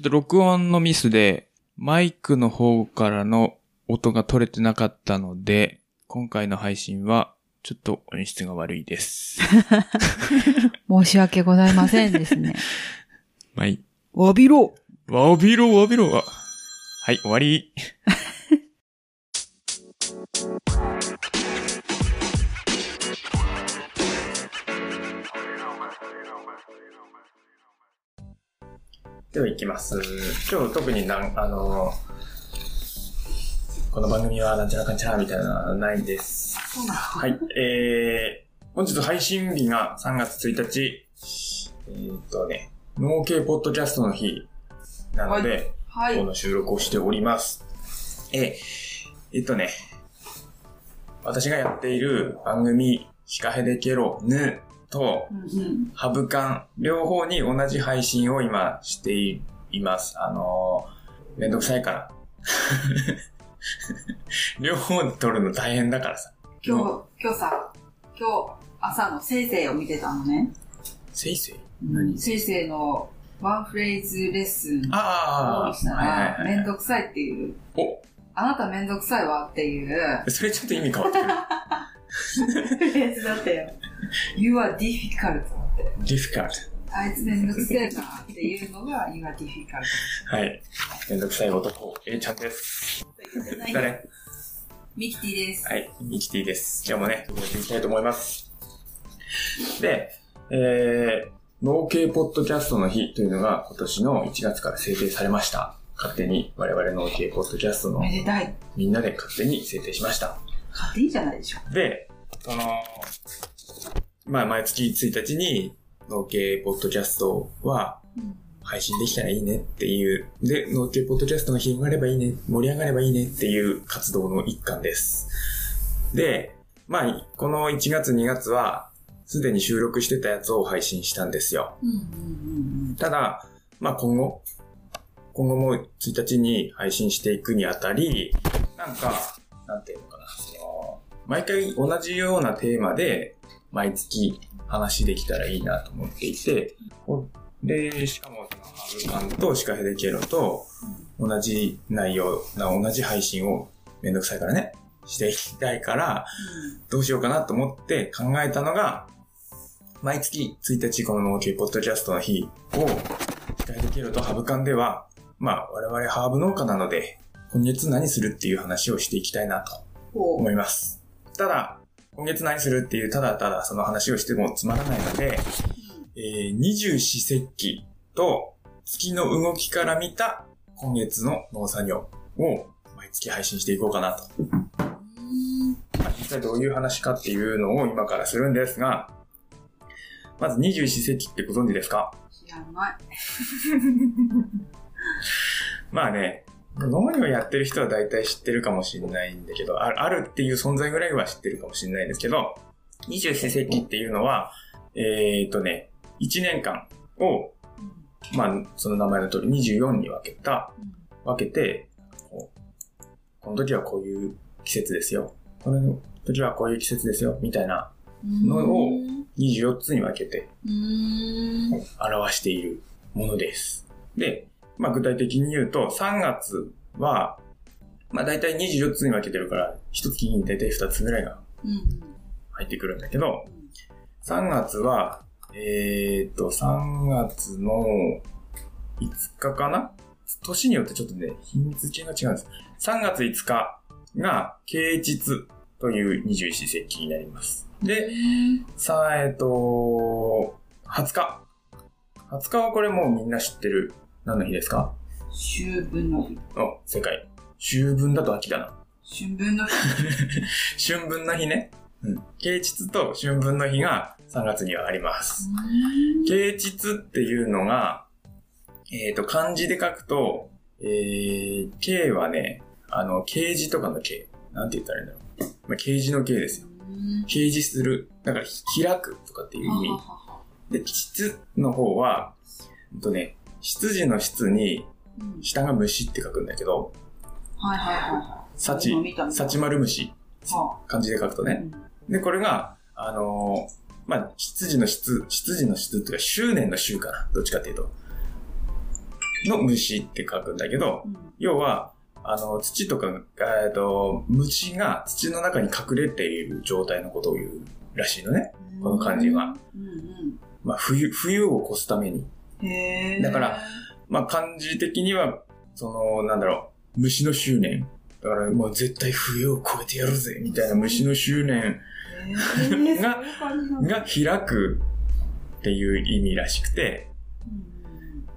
ちょっと録音のミスで、マイクの方からの音が取れてなかったので、今回の配信は、ちょっと音質が悪いです。申し訳ございませんですね。まあいい。わびろわびろわびろわ。はい、終わり。では行きます。今日特になん、あの、この番組はなんちゃらかんちゃらみたいなのはないんです。はい。えー、本日配信日が3月1日。えーっとね、農系ポッドキャストの日なので、はこ。の収録をしております。えー、えっとね、私がやっている番組、シカヘデケロヌと。ハブカン、両方に同じ配信を今しています。あのー、めんどくさいから。両方で撮るの大変だからさ。今日、今日さ、今日朝のせいせいを見てたのね。せいせい？何？せいせいのワンフレーズレッスンああ、をしたら、はいめんどくさいっていう、お、あなためんどくさいわっていうそれちょっと意味変わってくる。フレーズだったよ。You are difficult って。difficult. あいつめんどくせえなっていうのが You are difficult はい。めんどくさい男、A ちゃんです。誰？ミキティです。はい、ミキティです。今日もね、やっていきたいと思います。で、えー、農系ポッドキャストの日というのが今年の1月から制定されました。勝手に我々農系ポッドキャストの。みんなで勝手に制定しました。勝手いいじゃないでしょ。で、その、まあ毎月1日に農系ポッドキャストは配信できたらいいねっていう、で、農系ポッドキャストが広がればいいね、盛り上がればいいねっていう活動の一環です。で、まあ、この1月2月は、すでに収録してたやつを配信したんですよ。ただ、まあ今後、今後も1日に配信していくにあたり、なんか、なんていうのかな、その、毎回同じようなテーマで、毎月話できたらいいなと思っていて、で、しかも、そのハブカンとシカヘデケロと、同じ内容な、同じ配信をめんどくさいからね、していきたいから、どうしようかなと思って考えたのが、毎月1日この農系ポッドキャストの日を、シカヘデケロとハブカンでは、まあ、我々ハーブ農家なので、今月何するっていう話をしていきたいなと思います。ただ、今月何するっていう、ただただその話をしてもつまらないので、えー、二十四節気と月の動きから見た今月の農作業を毎月配信していこうかなと。まあ実際どういう話かっていうのを今からするんですが、まず二十四節気ってご存知ですか？知らない。まあね、農業やってる人は大体知ってるかもしれないんだけど、ああるっていう存在ぐらいは知ってるかもしれないんですけど、二十四節気っていうのは、えー、っとね、1年間を、まあ、その名前の通り24に分けた、分けて、この時はこういう季節ですよ。この時はこういう季節ですよ。みたいなのを24つに分けてうん。表しているものです。で、まあ具体的に言うと、3月は、まあ大体24つに分けてるから、1月に大体2つぐらいが。入ってくるんだけど、3月は、えーっと、3月の5日かな？年によってちょっとね、日付が違うんです。3月5日が、啓蟄という二十四節気になります。で、さあ、えっと、20日。20日はこれもうみんな知ってる。何の日ですか？秋分の日。お、正解。秋分だと秋だな。春分の日。春分の日ね。うん。啓蟄と春分の日が3月にはあります。啓蟄っていうのが、えっ、と、漢字で書くと、えー、啓はね、あの、啓示とかの啓。なんて言ったらいいんだろう。まあ、啓示の啓ですよ。掲示する。だから、開くとかっていう意味。で、蟄の方は、ほんとね、羊の質に、うん下が虫って書くんだけど、はいはいはいは幸今見た見、た幸丸虫。漢字で書くとあね。で、これが、あのーまあ、羊の質、羊の質っていうか、執念の執かな。どっちかっていうと。の虫って書くんだけど、うん要は、あの、土とか、えっと、虫が土の中に隠れている状態のことを言うらしいのね。この漢字は。うんまあ、冬、冬を越すために。だから、まあ、漢字的には、その、なんだろう、虫の執念。だから、もう絶対冬を越えてやるぜ、みたいな虫の執念がが開くっていう意味らしくて、うん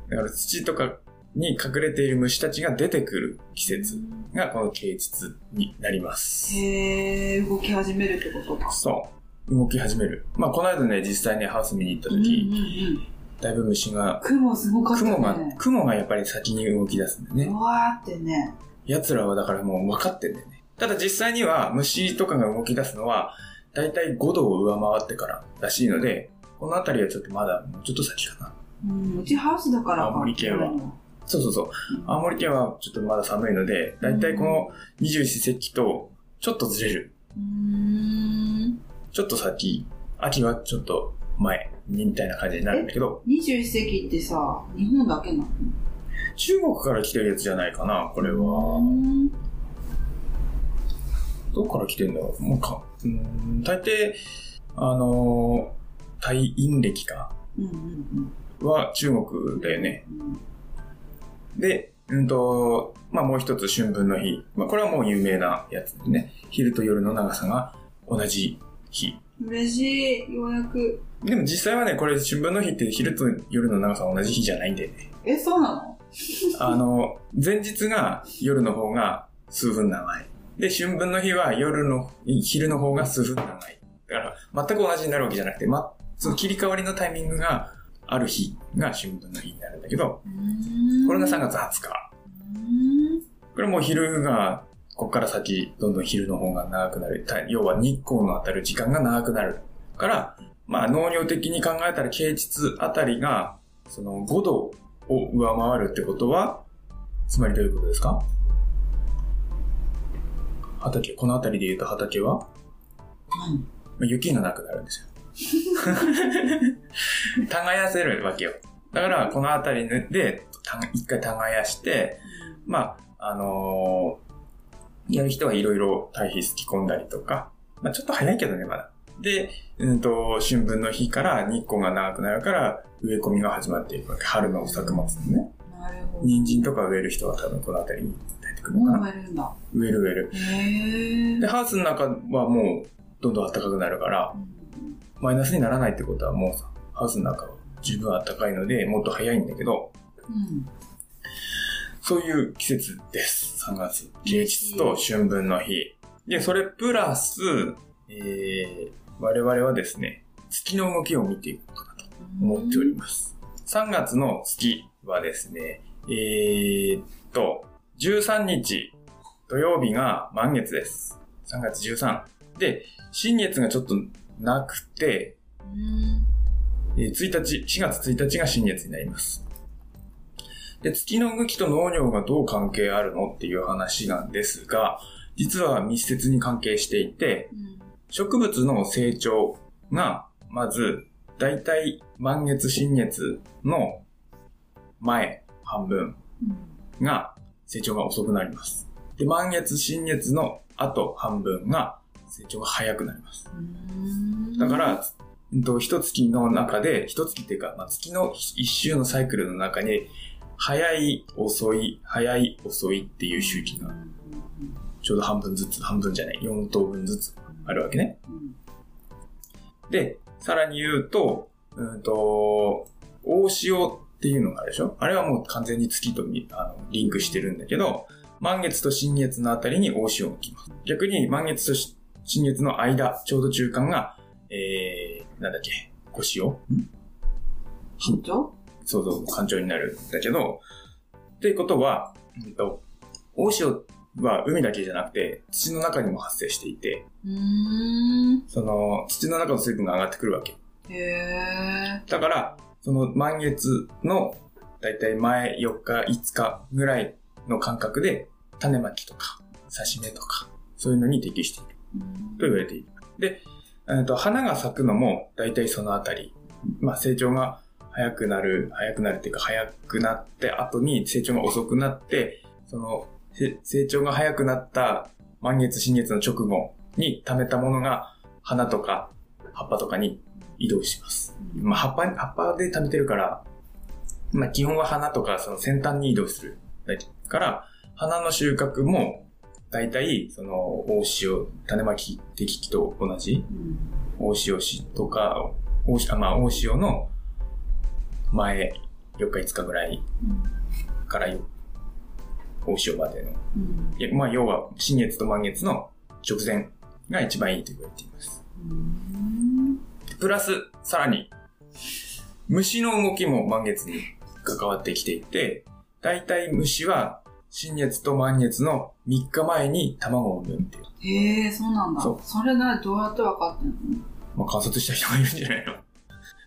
だから土とかに隠れている虫たちが出てくる季節がこの啓蟄になります。へえ、動き始めるってことか。そう。動き始める。まあ、この間ね、実際ね、ハウス見に行ったうんうん時、うん。だいぶ虫が、雲すごかったね。雲が、雲がやっぱり先に動き出すんだよねう。わーってね。奴らはだからもう分かってんだよね。ただ実際には虫とかが動き出すのは、だいたい5度を上回ってかららしいので、この辺りはちょっとまだもうちょっと先かな。うん、うちハウスだからか。青森県はそうそうそう。青森県はちょっとまだ寒いので、だいたいこの二十四節気とちょっとずれる。うーん。ちょっと先、秋はちょっと前みたいな感じになるんだけど、二十一世紀ってさ、日本だけなの？中国から来てるやつじゃないかな、これは。うんどっから来てんだろう？もうか、うーん、大抵、あのー、大陰暦かうんうんは中国だよね。うん。で、うんと、まあもう一つ春分の日。まあこれはもう有名なやつでね。昼と夜の長さが同じ日。嬉しい、ようやく。でも実際はね、これ春分の日って昼と夜の長さが同じ日じゃないんだよね。え、そうなの？あの、前日が夜の方が数分長い。で、春分の日は夜の、昼の方が数分長い。だから、全く同じになるわけじゃなくて、ま、その切り替わりのタイミングがある日が春分の日になるんだけど、これが3月20日。これもう昼が、こっから先、どんどん昼の方が長くなる。た要は日光の当たる時間が長くなる。から、まあ農業的に考えたら啓蟄あたりが、その5度を上回るってことは、つまりどういうことですか？畑、この辺りで言うと畑は、何まあ雪がなくなるんですよ。耕せるわけよ。だから、この辺りで、た一回耕して、まあ、あのーやる人はいろいろ堆肥すき込んだりとか、まあちょっと早いけどね、まだ。で、うんと、春分の日から日光が長くなるから、植え込みが始まっていくわけ。春の作物のね。なるほど。人参とか植える人は多分この辺りに出てくるのかな。植えるんだ。植える植える。へで、ハウスの中はもう、どんどん暖かくなるから、マイナスにならないってことはもうさ、ハウスの中は十分暖かいので、もっと早いんだけど、うん。そういう季節です。3月。啓蟄と春分の日。で、それプラス、えー、我々はですね、月の動きを見ていこうかなと思っております。3月の月はですね、えーっと、13日土曜日が満月です。3月13。で、新月がちょっとなくて、うん。えー1日、4月1日が新月になります。で、月の動きと農業がどう関係あるのっていう話なんですが、実は密接に関係していて、植物の成長が、まず、だいたい満月、新月の前半分が成長が遅くなります。で、満月、新月の後半分が成長が早くなります。うん。だから、一月の中で、一月っていうか、まあ、月の一周のサイクルの中に、早い、遅い、早い、遅いっていう周期が、ちょうど半分ずつ、半分じゃない、4等分ずつあるわけね。うんで、さらに言うと、うんと、大潮っていうのがあるでしょ？あれはもう完全に月とみあのリンクしてるんだけど、満月と新月のあたりに大潮が来ます。逆に満月とし新月の間、ちょうど中間が、えー、なんだっけ、小潮ん？緊張そうそう、干潮になるんだけど、っていうことは、うんと、大潮は海だけじゃなくて、土の中にも発生していて、うん。その、土の中の水分が上がってくるわけ。だから、その満月の、だいたい前4日、5日ぐらいの間隔で、種まきとか、刺し芽とか、そういうのに適していると言われている。で、えーと花が咲くのも、だいたいそのあたり。まあ、成長が早くなる、早くなるっていうか、早くなって後に成長が遅くなって、その、せ成長が早くなった満月、新月の直後に溜めたものが、花とか葉っぱとかに移動します。まあ、葉っぱ、葉っぱで溜めてるから、まあ、基本は花とかその先端に移動する。だから、花の収穫も、大体、その、大潮、種まき適期と同じ、うん大潮市とか、大潮、あまあ、大潮の前、4日5日ぐらいからよ大潮までの。うんいやまあ、要は、新月と満月の直前が一番いいと言われています。うんプラス、さらに、虫の動きも満月に関わってきていて、大体虫は新月と満月の3日前に卵を産むっていう。へえ、そうなんだ。そそうれな、どうやって分かってんの？まあ、観察した人がいるんじゃないの？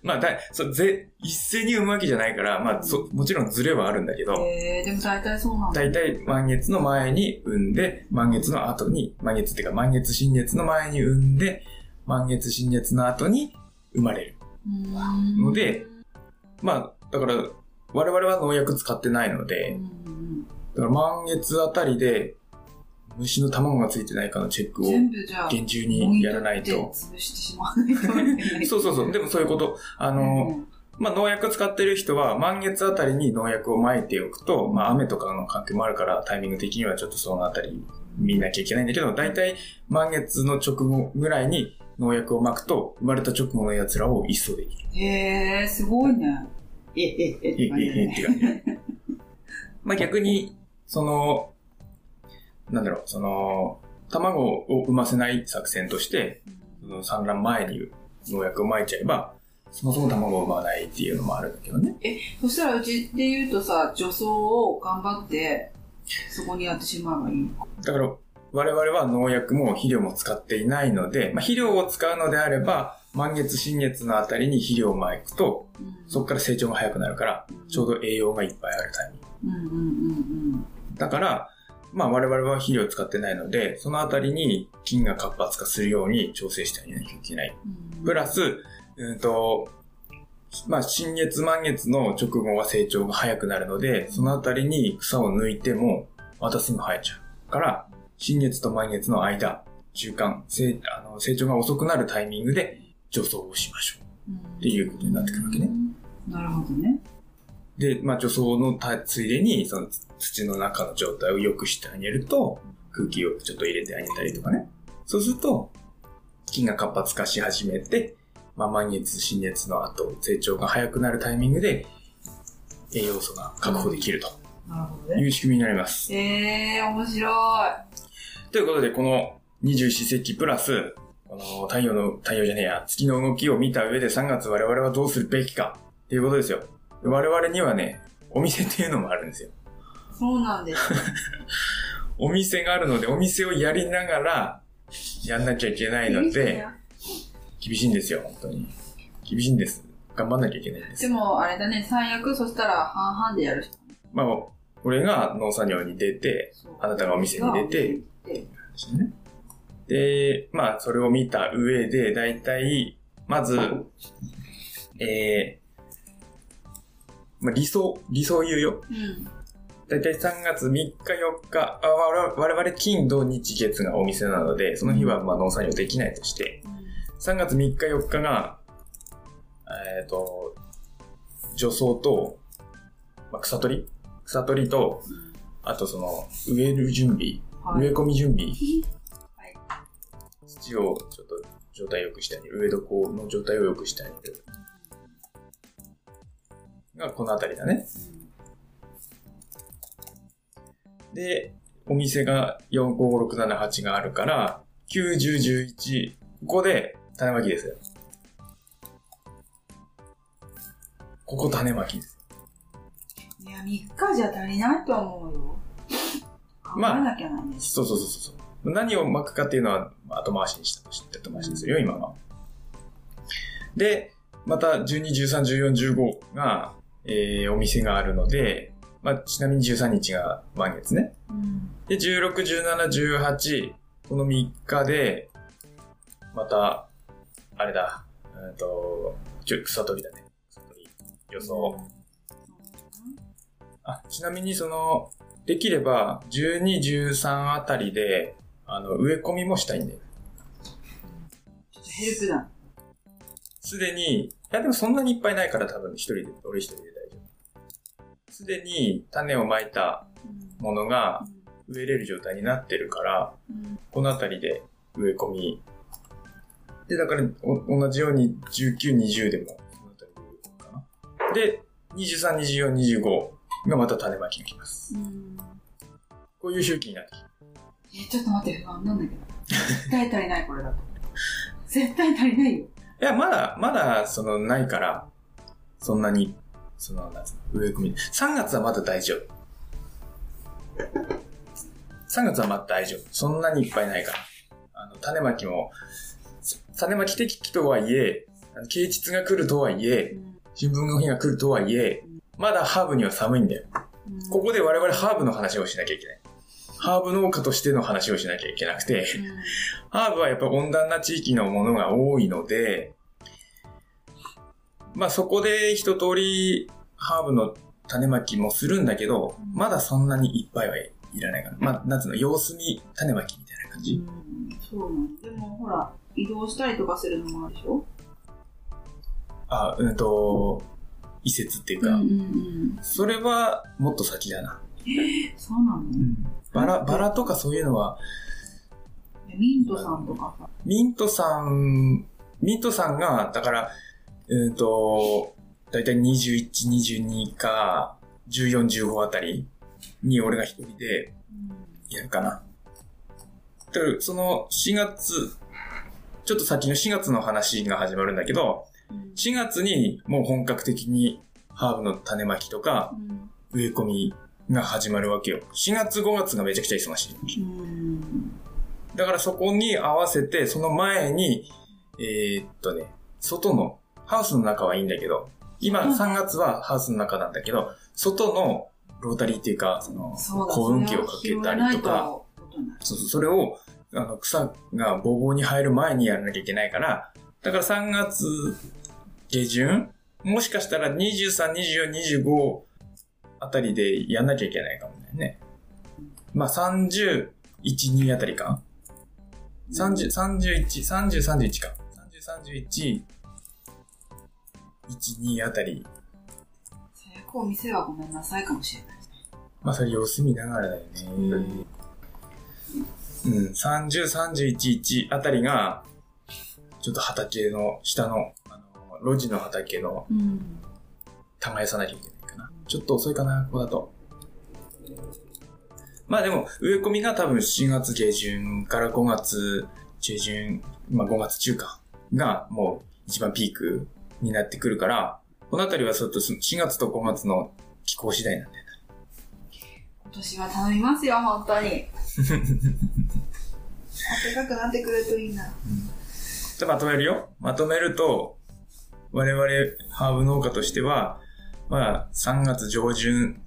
まあ、だい、そう、ぜ、一斉に産むわけじゃないから、まあ、そ、もちろんズレはあるんだけど、へえ、でも大体そうなんだ。大体満月の前に産んで、満月の後に、満月っていうか満月新月の前に産んで、満月新月の後に生まれる。うんので、まあ、だから、我々は農薬使ってないのうで、んだから満月あたりで、虫の卵がついてないかのチェックを全部じゃあ、厳重にやらないと。そうそうそう。でもそういうこと。あの、まあ、農薬使ってる人は満月あたりに農薬を撒いておくと、まあ、雨とかの関係もあるから、タイミング的にはちょっとそのあたり見なきゃいけないんだけど、大体満月の直後ぐらいに農薬を撒くと、生まれた直後の奴らを一掃できる。へえ、すごいね。え、え、え、え、え、え、って感じ。まあ、逆に、その、なんだろう、その、卵を産ませない作戦として、その産卵前に農薬を撒いちゃえば、そもそも卵を産まないっていうのもあるんだけどね。そしたらうちで言うとさ、除草を頑張って、そこにやってしまえばいいの？か。だから、我々は農薬も肥料も使っていないので、まあ、肥料を使うのであれば、満月、新月のあたりに肥料を撒くと、そこから成長が早くなるから、ちょうど栄養がいっぱいあるタイミング。うんうんうんだから、まあ我々は肥料を使ってないので、そのあたりに菌が活発化するように調整してあげなきゃいけない。うん。プラス、うんと、まあ新月満月の直後は成長が早くなるので、そのあたりに草を抜いても、またすぐ生えちゃう。から、新月と満月の間、中間、成あの成長が遅くなるタイミングで除草をしましょっていうことになってくるわけね。うん。なるほどね。う。で、まあ除草のたついでに、その土の中の状態を良くしてあげると、空気をちょっと入れてあげたりとかね。そうすると、菌が活発化し始めて、まあ、満月、新月の後、成長が早くなるタイミングで、栄養素が確保できるとなるほどね。いう仕組みになります。ええー、面白い。ということで、この二十四節気プラス、この太陽の、太陽じゃねえや、月の動きを見た上で3月我々はどうするべきかっていうことですよ。我々にはね、お店っていうのもあるんですよ。そうなんです。お店があるので、お店をやりながら、やんなきゃいけないので、厳しいんですよ、本当に。厳しいんです。頑張んなきゃいけないんですで。も、あれだね、最悪、そしたら半々でやるしかない。まあ、俺が農作業に出て、あなたがお店に出て。で、まあ、それを見た上で、だいたい、まず、えー、まあ、理想、理想言うよ。うん。だいたい3月3日4日、あ我々我々金土日月がお店なので、その日はまあ農作業できないとして、3月3日4日が、えっ、と、除草と、まあ、草取り？草取りと、あとその、植える準備、はい。植え込み準備、はい。土をちょっと状態良くしてあげる、植え床の状態を良くしてあげる。がこのあたりだね。で、お店が4、5、5、6、7、8があるから、9、10、11、ここで種まきですよ。ここ種まきです。いや、3日じゃ足りないと思うよ。まあ。そうそうそうそう。何を巻くかっていうのは後回しにしたとして後回しにするよ、今は。で、また12、13、14、15が、えー、お店があるので、まあ、ちなみに13日が満月ね。うん。で、16、17、18、この3日で、また、あれだ、えっと、ちょ草取りだね。草取り。予想。あ、ちなみにその、できれば、12、13あたりで、あの、植え込みもしたいんだよ。ちょっとヘルプだ。すでに、いやでもそんなにいっぱいないから多分一人で、俺一人で。すでに種をまいたものが植えれる状態になってるから、うんこのあたりで植え込み。で、だからお同じように19、20でも、このあたりで植え込むかな。で、23、24、25がまた種まきが来ます。うんこういう周期になってきえ、ちょっと待って、不安なんだけど。絶対足りない、これだと。絶対足りないよ。いや、まだ、まだ、その、ないから、そんなに、その、植え込み。3月はまだ大丈夫。3月はまだ大丈夫。そんなにいっぱいないから。あの、種まきも、種まき適期とはいえ、啓蟄が来るとはいえ、春分の日が来るとはいえ、まだハーブには寒いんだよ。ここで我々ハーブの話をしなきゃいけない。ハーブ農家としての話をしなきゃいけなくて、ハーブはやっぱ温暖な地域のものが多いので、まあそこで一通りハーブの種まきもするんだけど、うんまだそんなにいっぱいはいらないかな。まあ、なんつうの、様子見種まきみたいな感じ。うんそうなの。でもほら、移動したりとかするのもあるでしょ？あ、うんと、移設っていうか、うんうん。それはもっと先だな。そうなの？バラ、バラとかそういうのは、ミントさんとかさ。ミントさん、ミントさんが、だから、うんと、だいたい21、22か、14、15あたりに俺が一人でやるかな。だから、その4月、ちょっと先の4月の話が始まるんだけど、4月にもう本格的にハーブの種まきとかうん植え込みが始まるわけよ。4月5月がめちゃくちゃ忙しい。うん。だからそこに合わせて、その前に、えーっとね、外の、ハウスの中はいいんだけど、今うん3月はハウスの中なんだけど、外のロータリーっていうか、その、幸運期をかけたりとか、そうそう、それを、あの、草がボーボーに生える前にやらなきゃいけないから、だから3月下旬もしかしたら23、24、25あたりでやんなきゃいけないかもね。まあ30、1、2あたりか。30、31、30、31か。30、31、1、2あたり。最悪お店はごめんなさいかもしれない。まあそれ様子見ながらだよね。うんうん、30、31、1あたりが、ちょっと畑の下の、あの、路地の畑のうん。耕さなきゃいけないかな。ちょっと遅いかな、ここだと。まあでも、植え込みが多分4月下旬から5月中旬、まあ5月中か、がもう一番ピークになってくるから、このあたりはちょっと4月と5月の気候次第なんだよ今年は頼みますよ、本当に。暖かくなってくるといいな。じゃあまとめるよ。まとめると、我々ハーブ農家としては、まあ3月上旬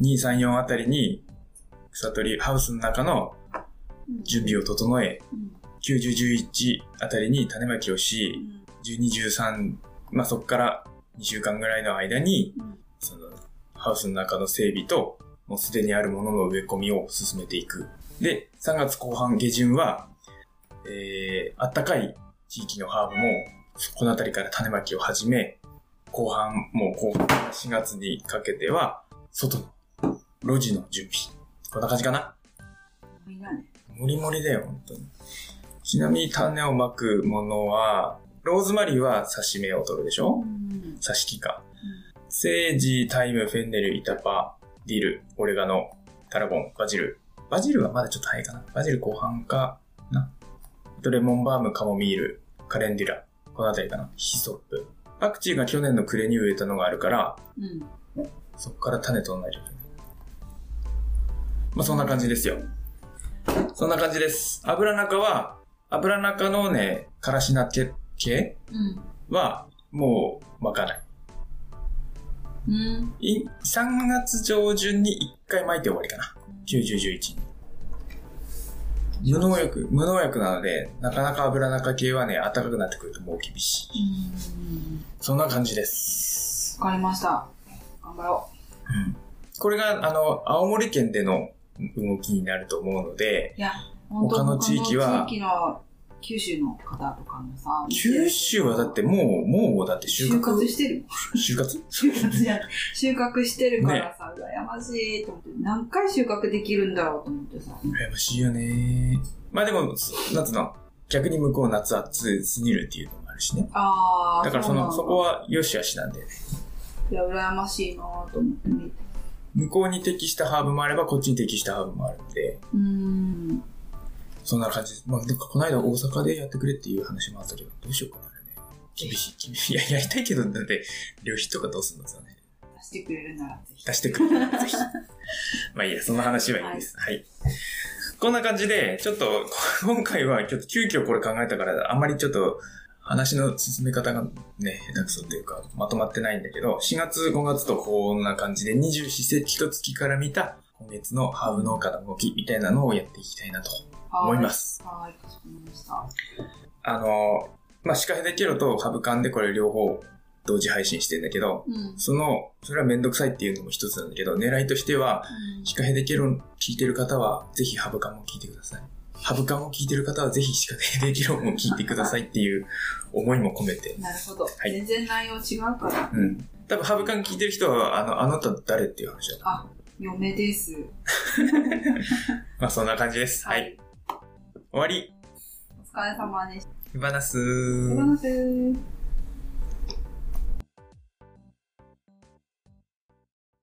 2、3、4あたりに草取りハウスの中の準備を整え、うん。9、10、11あたりに種まきをし、12、13、まあそこから2週間ぐらいの間に、うんそのハウスの中の整備と、もうすでにあるものの植え込みを進めていく。で、3月後半下旬は、えー、あったかい地域のハーブも、このあたりから種まきを始め、後半、もう後半から4月にかけては、外の路地の準備。こんな感じかな？みんなね。もりもりだよ、本当に。ちなみに種をまくものは、ローズマリーは刺し目を取るでしょ？うん。刺し木か。セージ、タイム、フェンネル、イタパ、ディル、オレガノ、タラゴン、バジル。バジルはまだちょっと早いかな。バジル後半かな。あとレモンバーム、カモミール、カレンデュラ。このあたりかな。ヒソップ。パクチーが去年の暮れに植えたのがあるから、うん。そこから種取んないといけない。まあそんな感じですよ。そんな感じです。油中は、油中のね、からしな系系うん。は、もう、巻かない。うん。い3月上旬に1回巻いて終わりかな。90、11に。無農薬、無農薬なので、なかなか油中系はね、暖かくなってくるともう厳しい。うん。そんな感じです。わかりました。頑張ろうん。これが、あの、青森県での動きになると思うので、う。いや、他の地域は地域の九州の方とかもさ、九州はだってもう、もうだって収収穫。穫してる。収穫？収穫じゃない。収穫してるからさ、羨ましいと思って、何回収穫できるんだろうと思ってさ。羨ましいよね。まあでも、そなんつうの、逆に向こう夏暑すぎるっていうのもあるしね。あー、だからその、そこは良し悪しなんで、いや、羨ましいなと思って見て。向こうに適したハーブもあれば、こっちに適したハーブもあるんで、うーん。そんな感じです。まあ、なんかこの間大阪でやってくれっていう話もあったけど、どうしようかな、ね。厳しい、厳しい。いや、やりたいけど、だって、旅費とかどうするの？さね。出してくれるならぜひ。出してくれるぜひ。まあいいや、その話はいいです。はい。こんな感じで、ちょっと、今回はちょっと急遽これ考えたから、あんまりちょっと、話の進め方がね、下手くそっていうか、まとまってないんだけど、4月、5月とこんな感じで、二十四節気と月から見た、今月のハーブ農家の動きみたいなのをやっていきたいなと思います。はい。はい、かしこまりました。あの、まあ、シカヘデケロとハブカンでこれ両方同時配信してんだけど、うん。その、それはめんどくさいっていうのも一つなんだけど、狙いとしては、シカヘデケロン聞いてる方は、ぜひハブカンも聞いてください。ハブカンを聞いてる方は、ぜひシカヘデケロンも聞いてくださいっていう思いも込めて。なるほど。はい全然内容違うから。うん。多分ハブカン聞いてる人は、あの、あなた誰っていう話だと。あ、嫁です。まあそんな感じです。はい。。終わり。お疲れ様でした。手放す手放す。